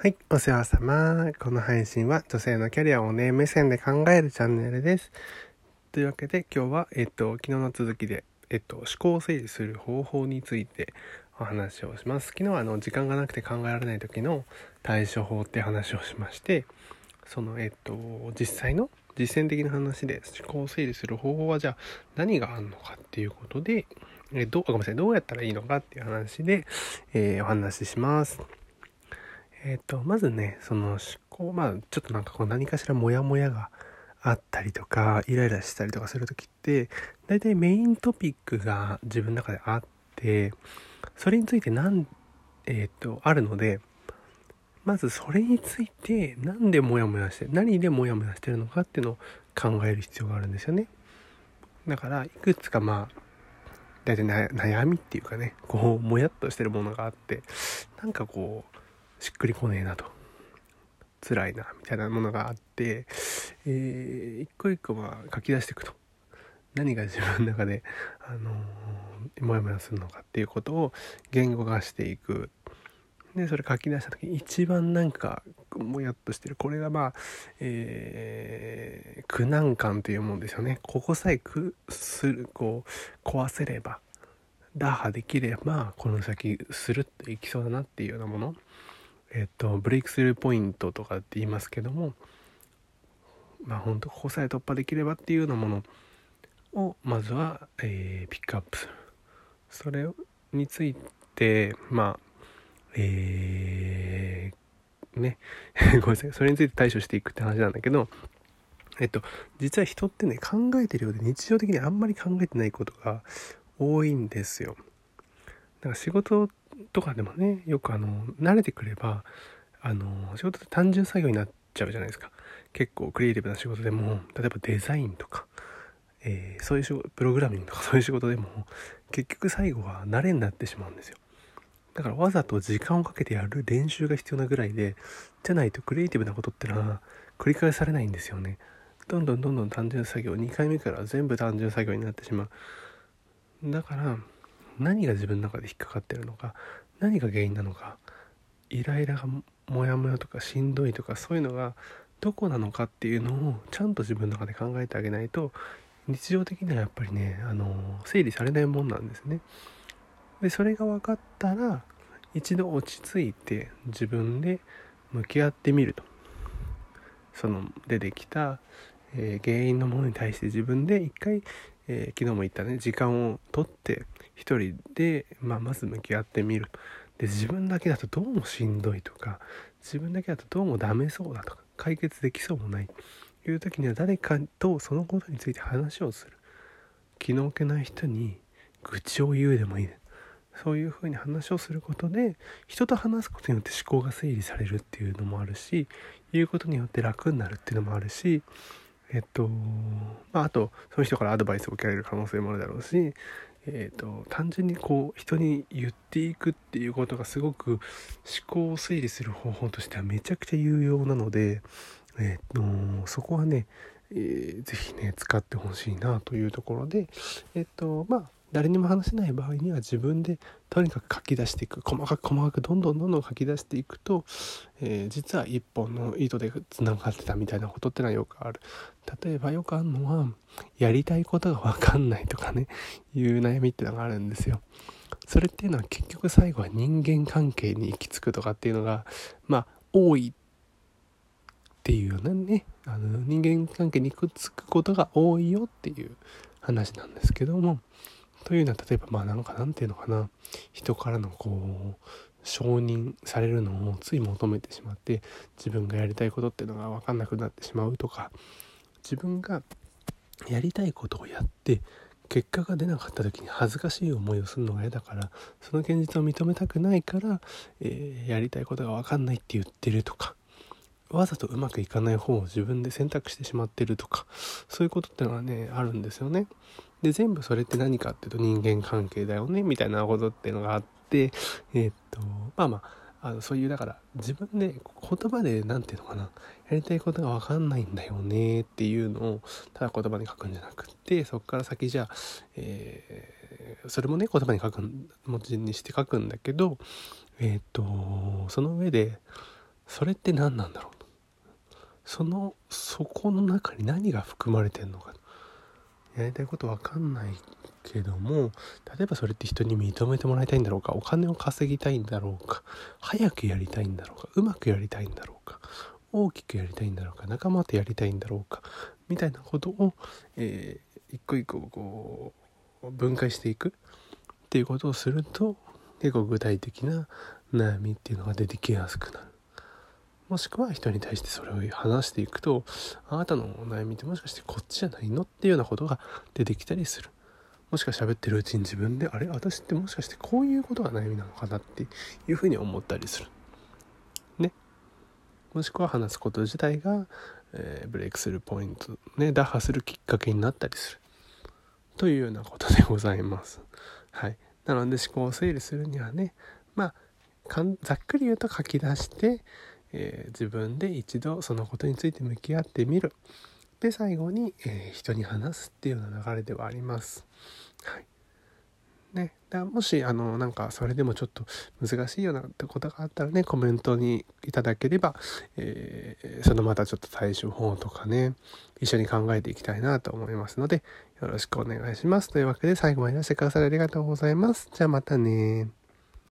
はい、お世話様。この配信は女性のキャリアをね、目線で考えるチャンネルです。というわけで今日は、えっと、昨日の続きで、えっと、思考を整理する方法についてお話をします。昨日はあの、時間がなくて考えられない時の対処法って話をしまして、その、えっと、実際の実践的な話で思考を整理する方法はじゃあ何があるのかっていうことで、えどう、ごめんなさい、どうやったらいいのかっていう話で、えー、お話しします。えっ、ー、と、まずね、その思考、まあ、ちょっとなんかこう何かしらモヤモヤがあったりとか、イライラしたりとかするときって、大体メイントピックが自分の中であって、それについてなん、えっ、ー、と、あるので、まずそれについて何でモヤモヤして、何でモヤモヤしてるのかっていうのを考える必要があるんですよね。だから、いくつかまあ、大体悩みっていうかね、こう、もやっとしてるものがあって、なんかこう、しっくりこねえなと。辛いなみたいなものがあって、えー、一個一個は書き出していくと。何が自分の中で、あのー、モヤモヤするのかっていうことを言語化していく。でそれ書き出した時一番なんかもやっとしてる。これがまあ、えー、苦難感というもんですよね。ここさえくするこう壊せれば打破できればこの先スルッといきそうだなっていうようなもの。えっとブレイクスルーポイントとかって言いますけどもまあ本当ここさえ突破できればっていうようなものをまずは、えー、ピックアップする。それについてまあえー、ね ごめんなさい。それについて対処していくって話なんだけどえっと実は人ってね考えてるようで日常的にあんまり考えてないことが多いんですよ。だから仕事とかでもねよくあの慣れてくればあの仕事って単純作業になっちゃうじゃないですか。結構クリエイティブな仕事でも例えばデザインとか、えー、そういう仕事プログラミングとか そういう仕事でも結局最後は慣れになってしまうんですよ。だからわざと時間をかけてやる練習が必要なぐらいでじゃないとクリエイティブなことってのは繰り返されないんですよね。どんどんどんどん単純作業2回目から全部単純作業になってしまう。だから何が自分の中で引っかかってるのか何が原因なのかイライラがモヤモヤとかしんどいとかそういうのがどこなのかっていうのをちゃんと自分の中で考えてあげないと日常的にはやっぱりねあの整理されないもんなんですね。でそれが分かったら一度落ち着いて自分で向き合ってみるとその出てきた、えー、原因のものに対して自分で一回えー、昨日も言ったね時間をとって一人で、まあ、まず向き合ってみるで自分だけだとどうもしんどいとか自分だけだとどうもダメそうだとか解決できそうもないという時には誰かとそのことについて話をする。気の置けない人に愚痴を言うでもいいそういうふうに話をすることで人と話すことによって思考が整理されるっていうのもあるし言うことによって楽になるっていうのもあるしえっと、まあ、あと、その人からアドバイスを受けられる可能性もあるだろうし、えっと、単純にこう、人に言っていくっていうことがすごく思考を整理する方法としてはめちゃくちゃ有用なので、えっと、そこはね、えー、ぜひね、使ってほしいなというところで、えっと、まあ、誰にも話せない場合には自分でとにかく書き出していく。細かく細かくどんどんどんどん書き出していくと、えー、実は一本の糸でつながってたみたいなことってのはよくある。例えばよくあるのはやりたいことが分かんないとかねいう悩みってのがあるんですよ。それっていうのは結局最後は人間関係に行き着くとかっていうのがまあ多いっていうようなねあの人間関係にくっつくことが多いよっていう話なんですけどもというのは例えばまあなんかなんていうのかな人からのこう承認されるのをつい求めてしまって自分がやりたいことっていうのが分かんなくなってしまうとか自分がやりたいことをやって結果が出なかった時に恥ずかしい思いをするのが嫌だからその現実を認めたくないから、えー、やりたいことが分かんないって言ってるとかわざとうまくいかない方を自分で選択してしまってるとかそういうことってのはねあるんですよね。で全部それって何かっていうと人間関係だよねみたいなことっていうのがあってえー、っとまあまああのそういうだから自分で言葉で何て言うのかなやりたいことが分かんないんだよねっていうのをただ言葉に書くんじゃなくってそこから先じゃあ、えー、それもね言葉に書く文字にして書くんだけどえー、っとその上でそれって何なんだろうと。そのそこの中に何が含まれてんのか。やりたいこと分かんないけども例えばそれって人に認めてもらいたいんだろうかお金を稼ぎたいんだろうか早くやりたいんだろうかうまくやりたいんだろうか大きくやりたいんだろうか仲間とやりたいんだろうかみたいなことを、えー、一個一個こう分解していくっていうことをすると結構具体的な悩みっていうのが出てきやすくなる。もしくは人に対してそれを話していくとあなたのお悩みってもしかしてこっちじゃないのっていうようなことが出てきたりする。もしか喋ってるうちに自分であれ？私ってもしかしてこういうことが悩みなのかなっていうふうに思ったりする。ね。もしくは話すこと自体が、えー、ブレイクするポイントね打破するきっかけになったりする。というようなことでございます。はい。なので思考を整理するにはねまあざっくり言うと書き出してえー、自分で一度そのことについて向き合ってみる。で最後に、えー、人に話すっていうような流れではあります。はい。ね、だもしあのなんかそれでもちょっと難しいようなことがあったらねコメントにいただければ、えー、そのまたちょっと対処法とかね一緒に考えていきたいなと思いますのでよろしくお願いします。というわけで最後までいらしてくださりありがとうございます。じゃあまたね